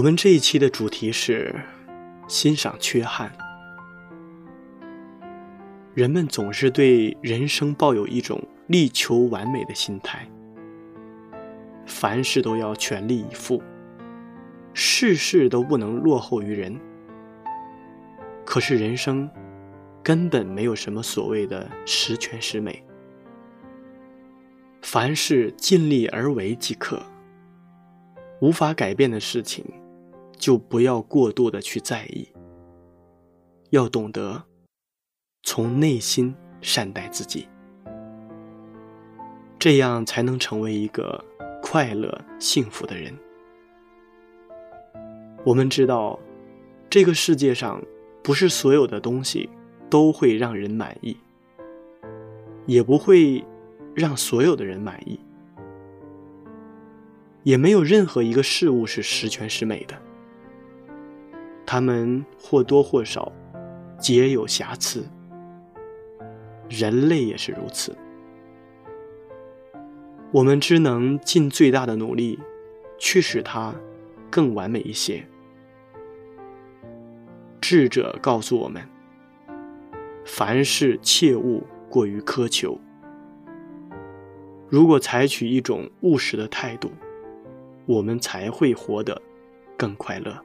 我们这一期的主题是欣赏缺憾。人们总是对人生抱有一种力求完美的心态，凡事都要全力以赴，事事都不能落后于人。可是人生根本没有什么所谓的十全十美，凡事尽力而为即可。无法改变的事情。就不要过度的去在意，要懂得从内心善待自己，这样才能成为一个快乐幸福的人。我们知道，这个世界上不是所有的东西都会让人满意，也不会让所有的人满意，也没有任何一个事物是十全十美的。他们或多或少皆有瑕疵，人类也是如此。我们只能尽最大的努力，去使它更完美一些。智者告诉我们：凡事切勿过于苛求。如果采取一种务实的态度，我们才会活得更快乐。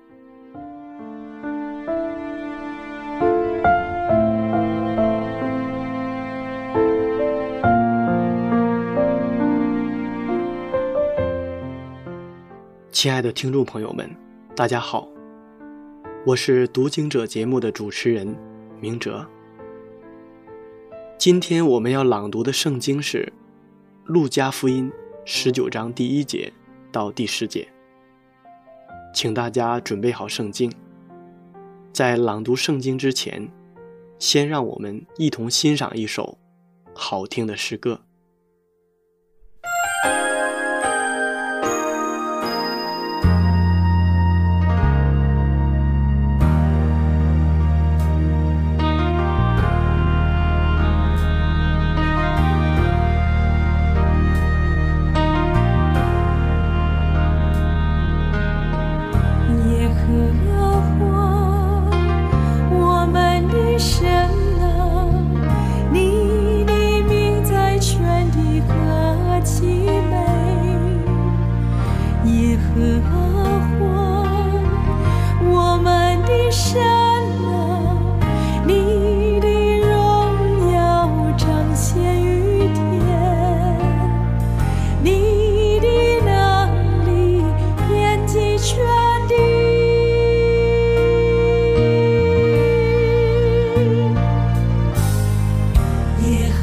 亲爱的听众朋友们，大家好，我是读经者节目的主持人明哲。今天我们要朗读的圣经是《路加福音》十九章第一节到第十节，请大家准备好圣经。在朗读圣经之前，先让我们一同欣赏一首好听的诗歌。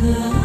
星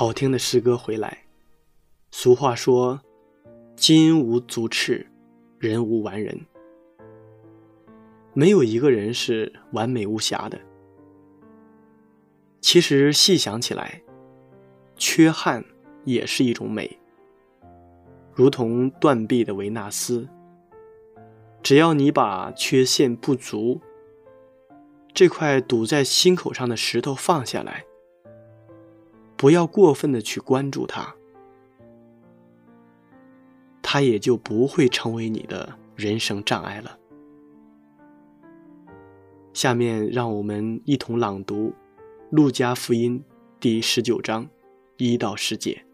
好听的诗歌回来。俗话说：“金无足赤，人无完人。”没有一个人是完美无瑕的。其实细想起来，缺憾也是一种美。如同断臂的维纳斯，只要你把缺陷不足这块堵在心口上的石头放下来。不要过分的去关注他，他也就不会成为你的人生障碍了。下面让我们一同朗读《路加福音》第十九章一到十节。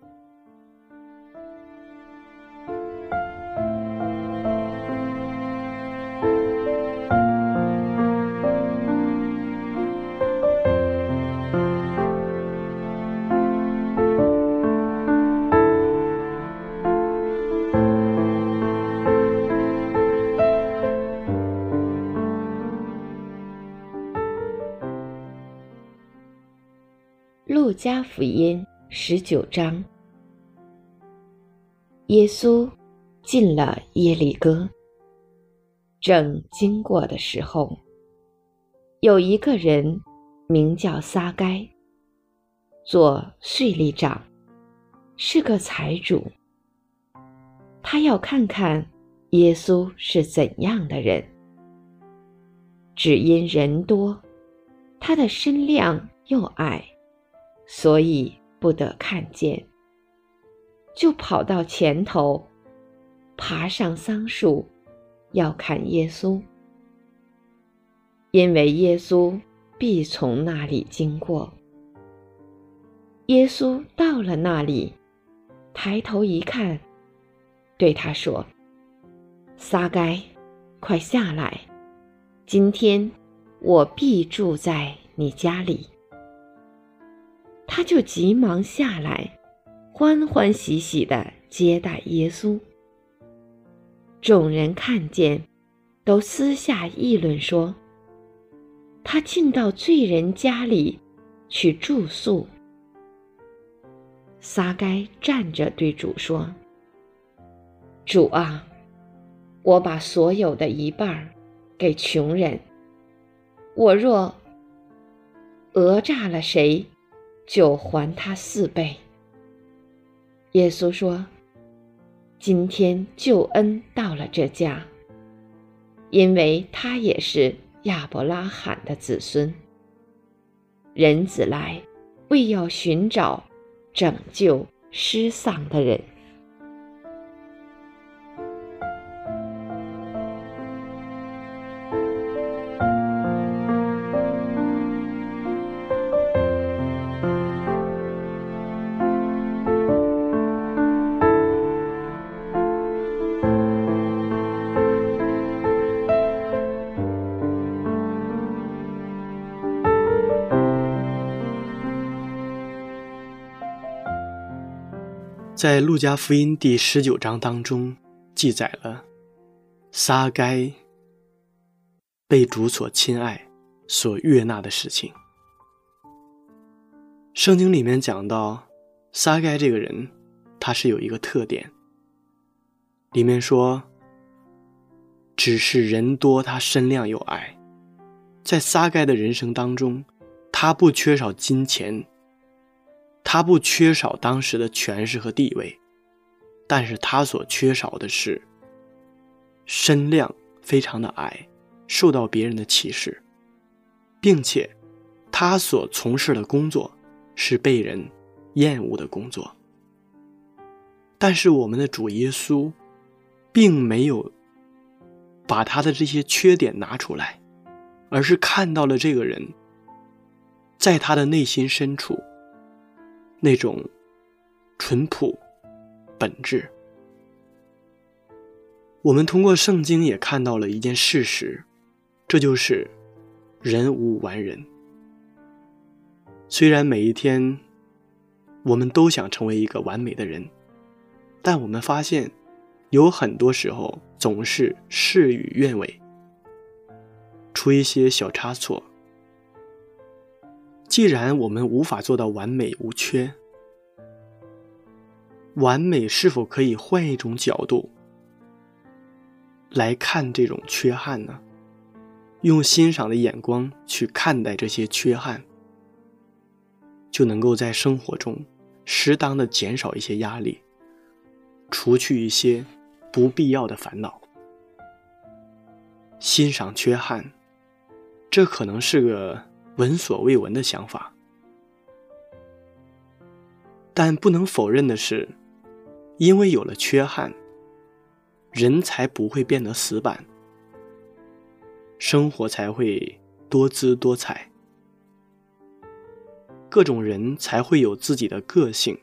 福音十九章，耶稣进了耶利哥，正经过的时候，有一个人名叫撒该，做税吏长，是个财主。他要看看耶稣是怎样的人，只因人多，他的身量又矮。所以不得看见，就跑到前头，爬上桑树，要看耶稣，因为耶稣必从那里经过。耶稣到了那里，抬头一看，对他说：“撒该，快下来，今天我必住在你家里。”他就急忙下来，欢欢喜喜地接待耶稣。众人看见，都私下议论说：“他进到罪人家里去住宿。”撒该站着对主说：“主啊，我把所有的一半给穷人。我若讹诈了谁？”就还他四倍。耶稣说：“今天救恩到了这家，因为他也是亚伯拉罕的子孙。人子来，为要寻找拯救失丧的人。”在《路加福音》第十九章当中，记载了撒该被主所亲爱、所悦纳的事情。圣经里面讲到，撒该这个人，他是有一个特点。里面说，只是人多，他身量又矮。在撒该的人生当中，他不缺少金钱。他不缺少当时的权势和地位，但是他所缺少的是身量非常的矮，受到别人的歧视，并且他所从事的工作是被人厌恶的工作。但是我们的主耶稣，并没有把他的这些缺点拿出来，而是看到了这个人，在他的内心深处。那种淳朴、本质，我们通过圣经也看到了一件事实，这就是人无完人。虽然每一天我们都想成为一个完美的人，但我们发现有很多时候总是事与愿违，出一些小差错。既然我们无法做到完美无缺，完美是否可以换一种角度？来看这种缺憾呢？用欣赏的眼光去看待这些缺憾，就能够在生活中适当的减少一些压力，除去一些不必要的烦恼。欣赏缺憾，这可能是个闻所未闻的想法，但不能否认的是，因为有了缺憾。人才不会变得死板，生活才会多姿多彩，各种人才会有自己的个性，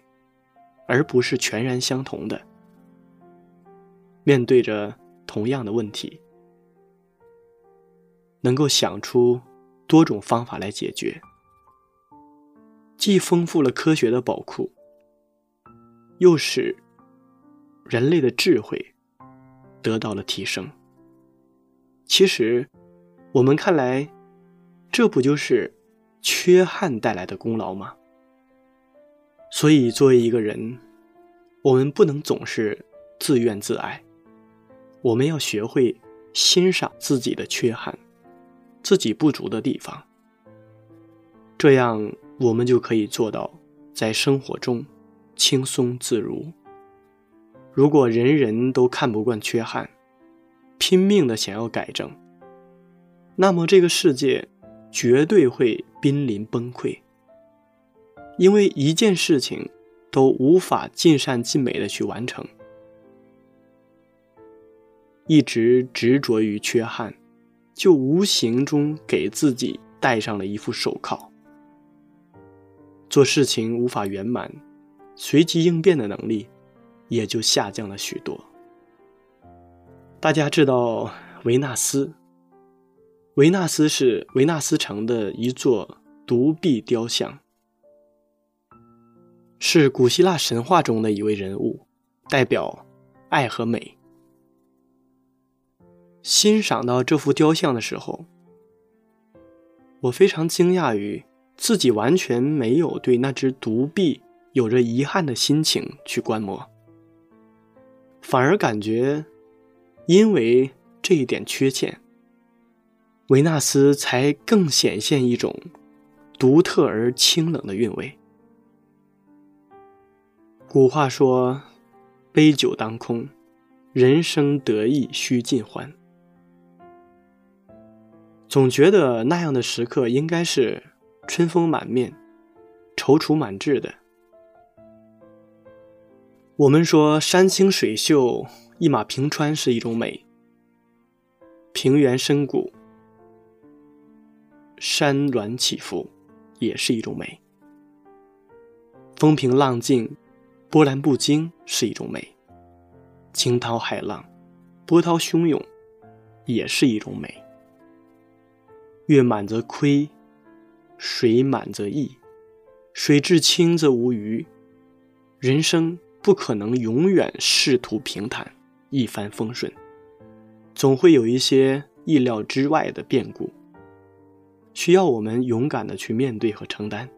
而不是全然相同的。面对着同样的问题，能够想出多种方法来解决，既丰富了科学的宝库，又使人类的智慧。得到了提升。其实，我们看来，这不就是缺憾带来的功劳吗？所以，作为一个人，我们不能总是自怨自艾，我们要学会欣赏自己的缺憾，自己不足的地方。这样，我们就可以做到在生活中轻松自如。如果人人都看不惯缺憾，拼命的想要改正，那么这个世界绝对会濒临崩溃。因为一件事情都无法尽善尽美的去完成，一直执着于缺憾，就无形中给自己戴上了一副手铐，做事情无法圆满，随机应变的能力。也就下降了许多。大家知道维纳斯，维纳斯是维纳斯城的一座独臂雕像，是古希腊神话中的一位人物，代表爱和美。欣赏到这幅雕像的时候，我非常惊讶于自己完全没有对那只独臂有着遗憾的心情去观摩。反而感觉，因为这一点缺陷，维纳斯才更显现一种独特而清冷的韵味。古话说：“杯酒当空，人生得意须尽欢。”总觉得那样的时刻应该是春风满面、踌躇满志的。我们说山清水秀、一马平川是一种美，平原深谷、山峦起伏也是一种美，风平浪静、波澜不惊是一种美，惊涛骇浪、波涛汹涌也是一种美。月满则亏，水满则溢，水至清则无鱼。人生。不可能永远仕途平坦、一帆风顺，总会有一些意料之外的变故，需要我们勇敢的去面对和承担。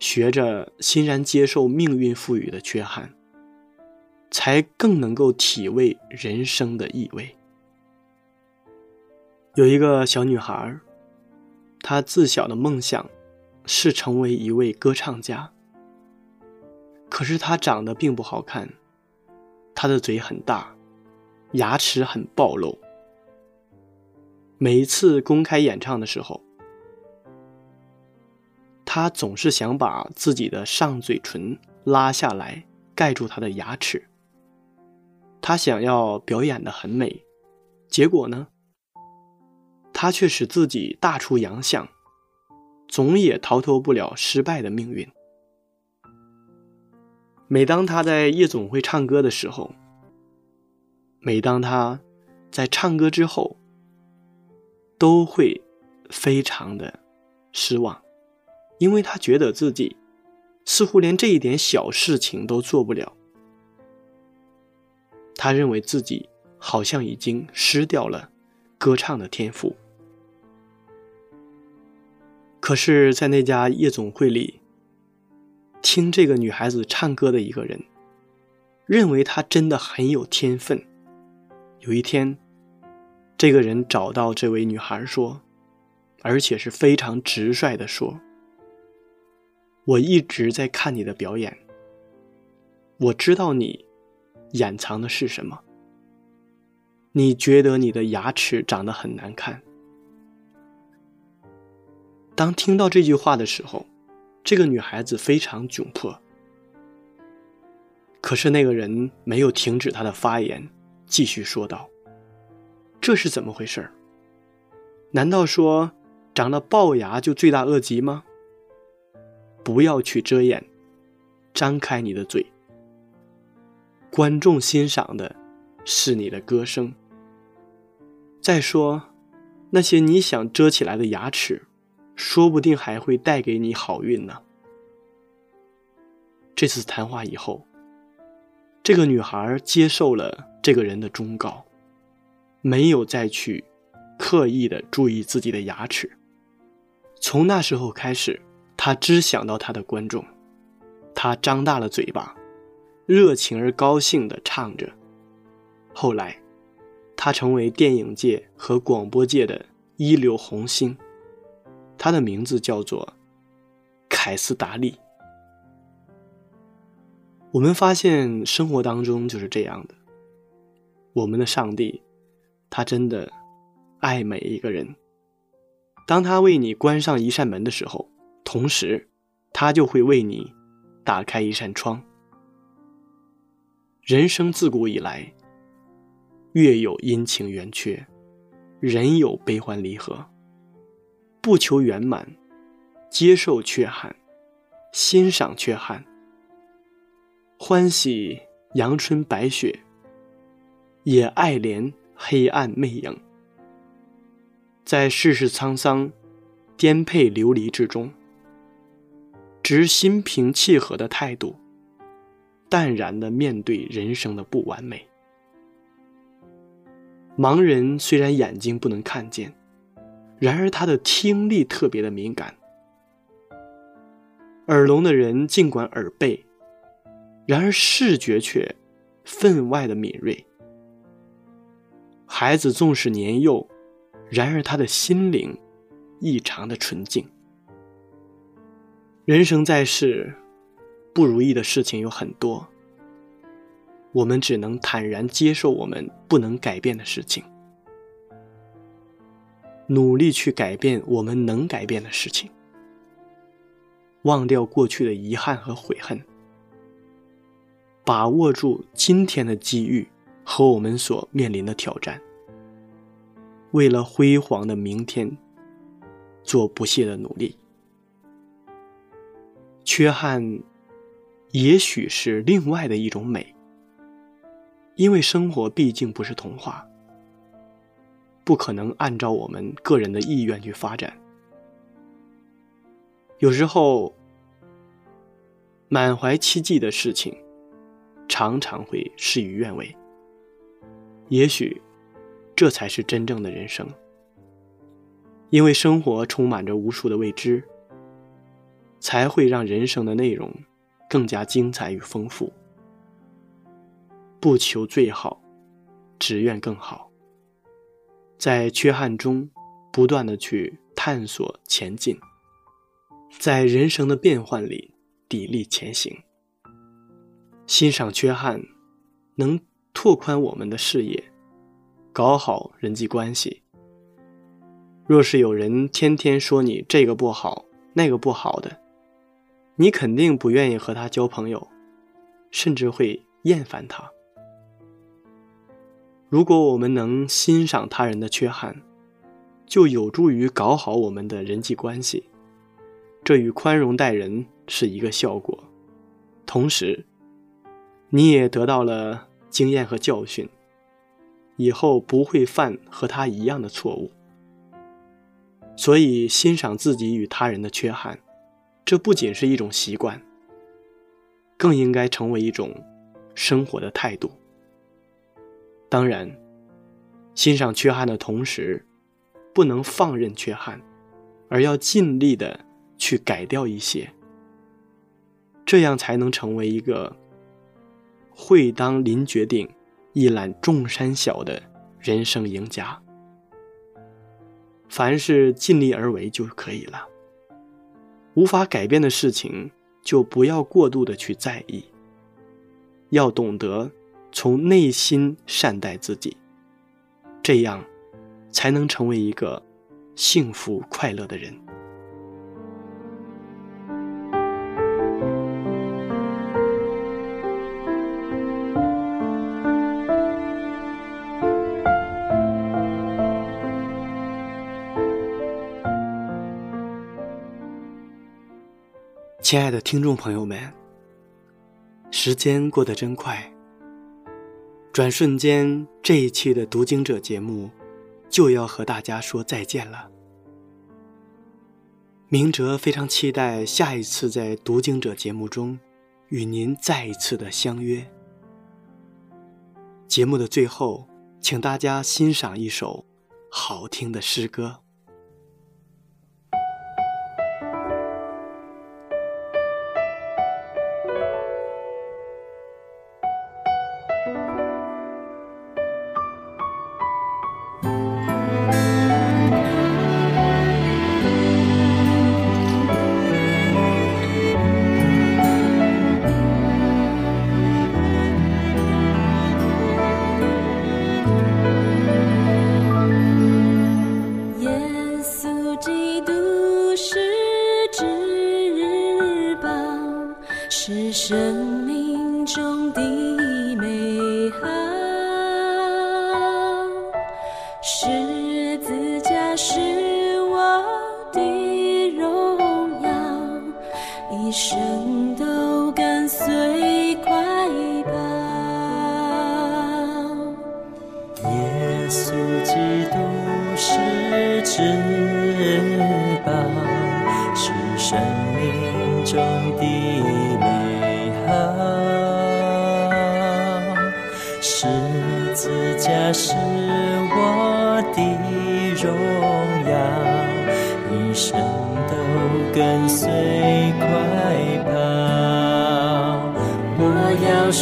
学着欣然接受命运赋予的缺憾，才更能够体味人生的意味。有一个小女孩，她自小的梦想是成为一位歌唱家。可是她长得并不好看，她的嘴很大，牙齿很暴露。每一次公开演唱的时候，他总是想把自己的上嘴唇拉下来盖住他的牙齿。他想要表演的很美，结果呢，他却使自己大出洋相，总也逃脱不了失败的命运。每当他在夜总会唱歌的时候，每当他在唱歌之后，都会非常的失望，因为他觉得自己似乎连这一点小事情都做不了。他认为自己好像已经失掉了歌唱的天赋。可是，在那家夜总会里，听这个女孩子唱歌的一个人，认为她真的很有天分。有一天，这个人找到这位女孩说，而且是非常直率的说：“我一直在看你的表演，我知道你掩藏的是什么。你觉得你的牙齿长得很难看。”当听到这句话的时候，这个女孩子非常窘迫。可是那个人没有停止他的发言，继续说道：“这是怎么回事？难道说长了龅牙就罪大恶极吗？不要去遮掩，张开你的嘴。观众欣赏的是你的歌声。再说，那些你想遮起来的牙齿。”说不定还会带给你好运呢。这次谈话以后，这个女孩接受了这个人的忠告，没有再去刻意的注意自己的牙齿。从那时候开始，她只想到她的观众，她张大了嘴巴，热情而高兴的唱着。后来，她成为电影界和广播界的一流红星。他的名字叫做凯斯达利。我们发现生活当中就是这样的，我们的上帝，他真的爱每一个人。当他为你关上一扇门的时候，同时他就会为你打开一扇窗。人生自古以来，月有阴晴圆缺，人有悲欢离合。不求圆满，接受缺憾，欣赏缺憾，欢喜阳春白雪，也爱怜黑暗魅影。在世事沧桑、颠沛流离之中，执心平气和的态度，淡然的面对人生的不完美。盲人虽然眼睛不能看见。然而，他的听力特别的敏感。耳聋的人尽管耳背，然而视觉却分外的敏锐。孩子纵使年幼，然而他的心灵异常的纯净。人生在世，不如意的事情有很多，我们只能坦然接受我们不能改变的事情。努力去改变我们能改变的事情，忘掉过去的遗憾和悔恨，把握住今天的机遇和我们所面临的挑战，为了辉煌的明天做不懈的努力。缺憾，也许是另外的一种美，因为生活毕竟不是童话。不可能按照我们个人的意愿去发展。有时候，满怀期冀的事情，常常会事与愿违。也许，这才是真正的人生。因为生活充满着无数的未知，才会让人生的内容更加精彩与丰富。不求最好，只愿更好。在缺憾中，不断的去探索前进，在人生的变幻里砥砺前行。欣赏缺憾，能拓宽我们的视野，搞好人际关系。若是有人天天说你这个不好那个不好的，你肯定不愿意和他交朋友，甚至会厌烦他。如果我们能欣赏他人的缺憾，就有助于搞好我们的人际关系，这与宽容待人是一个效果。同时，你也得到了经验和教训，以后不会犯和他一样的错误。所以，欣赏自己与他人的缺憾，这不仅是一种习惯，更应该成为一种生活的态度。当然，欣赏缺憾的同时，不能放任缺憾，而要尽力的去改掉一些，这样才能成为一个会当凌绝顶、一览众山小的人生赢家。凡事尽力而为就可以了。无法改变的事情，就不要过度的去在意。要懂得从内心善待自己，这样才能成为一个幸福快乐的人。亲爱的听众朋友们，时间过得真快，转瞬间这一期的读经者节目就要和大家说再见了。明哲非常期待下一次在读经者节目中与您再一次的相约。节目的最后，请大家欣赏一首好听的诗歌。是我的荣耀一生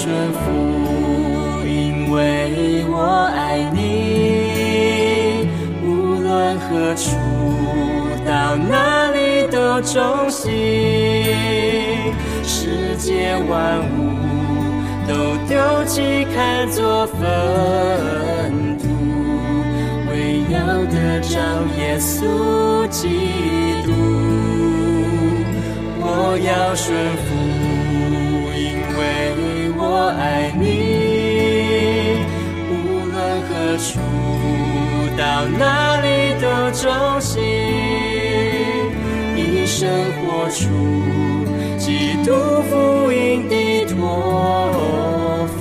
顺服，因为我爱你。无论何处，到哪里都忠心。世界万物都丢弃，看作粪。得着耶稣基督，我要顺服，我爱你。无论何处，到哪里都忠心，一生活出基督福音的托付，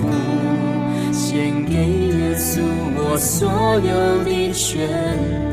献给耶稣我所有的。全。到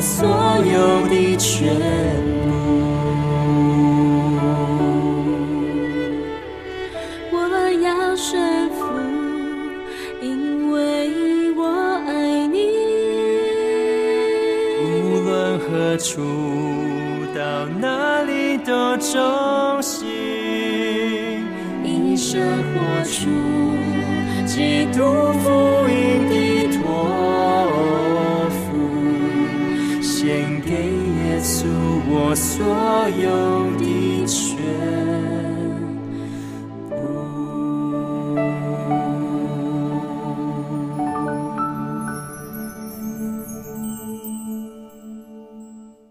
所有的全部。我要顺服，因为我爱你。无论何处，到哪里都忠心，一生活出基督所有